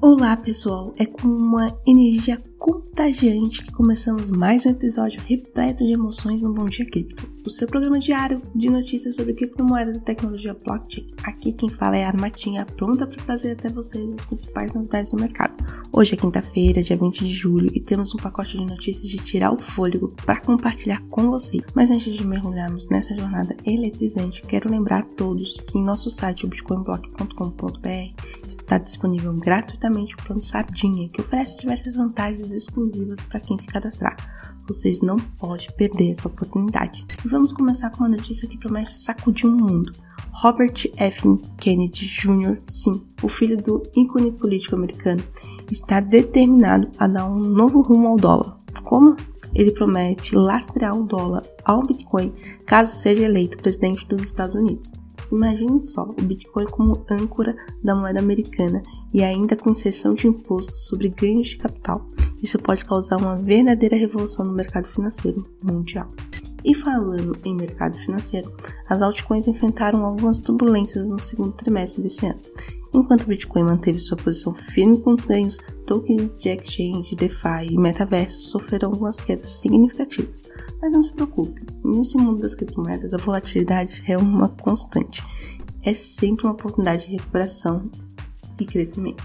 Olá pessoal, é com uma energia contagiante que começamos mais um episódio repleto de emoções no Bom Dia Cripto, o seu programa diário de notícias sobre criptomoedas e tecnologia blockchain. Aqui quem fala é a Armatinha, pronta para trazer até vocês as principais novidades do mercado. Hoje é quinta-feira, dia 20 de julho, e temos um pacote de notícias de tirar o fôlego para compartilhar com vocês. Mas antes de mergulharmos nessa jornada eletrizante, quero lembrar a todos que em nosso site bitcoinblock.com.br está disponível gratuitamente o plano Sardinha, que oferece diversas vantagens exclusivas para quem se cadastrar. Vocês não podem perder essa oportunidade. E vamos começar com uma notícia que promete sacudir o um mundo. Robert F. Kennedy Jr., sim, o filho do ícone político americano, está determinado a dar um novo rumo ao dólar. Como? Ele promete lastrear o dólar ao Bitcoin caso seja eleito presidente dos Estados Unidos. Imagine só o Bitcoin como âncora da moeda americana e ainda com inserção de imposto sobre ganhos de capital. Isso pode causar uma verdadeira revolução no mercado financeiro mundial. E falando em mercado financeiro, as altcoins enfrentaram algumas turbulências no segundo trimestre desse ano. Enquanto o Bitcoin manteve sua posição firme com os ganhos, tokens de exchange, DeFi e metaverso sofreram algumas quedas significativas. Mas não se preocupe, nesse mundo das criptomoedas a volatilidade é uma constante. É sempre uma oportunidade de recuperação e crescimento.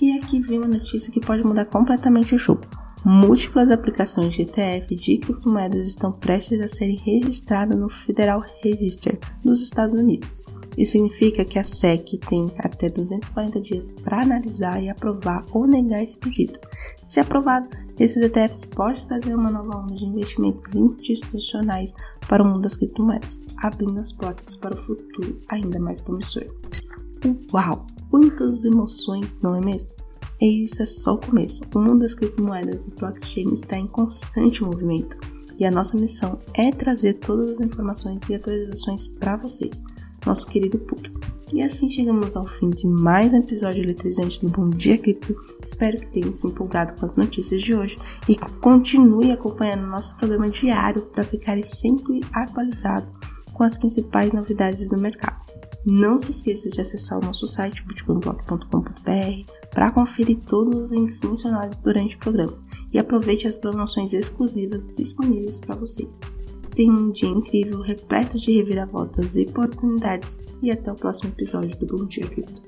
E aqui vem uma notícia que pode mudar completamente o jogo. Múltiplas aplicações de ETF de criptomoedas estão prestes a serem registradas no Federal Register dos Estados Unidos. Isso significa que a SEC tem até 240 dias para analisar e aprovar ou negar esse pedido. Se aprovado, esses ETFs podem trazer uma nova onda de investimentos institucionais para o mundo das criptomoedas, abrindo as portas para o futuro ainda mais promissor. Uau! Quantas emoções, não é mesmo? E isso é só o começo. O mundo das criptomoedas e blockchain está em constante movimento e a nossa missão é trazer todas as informações e atualizações para vocês, nosso querido público. E assim chegamos ao fim de mais um episódio eletrizante do Bom Dia Cripto. Espero que tenham se empolgado com as notícias de hoje e continue acompanhando nosso programa diário para ficarem sempre atualizados com as principais novidades do mercado. Não se esqueça de acessar o nosso site bitcoinblock.com.br para conferir todos os links mencionados durante o programa e aproveite as promoções exclusivas disponíveis para vocês. Tenha um dia incrível, repleto de reviravoltas e oportunidades e até o próximo episódio do Bom Dia Cripto.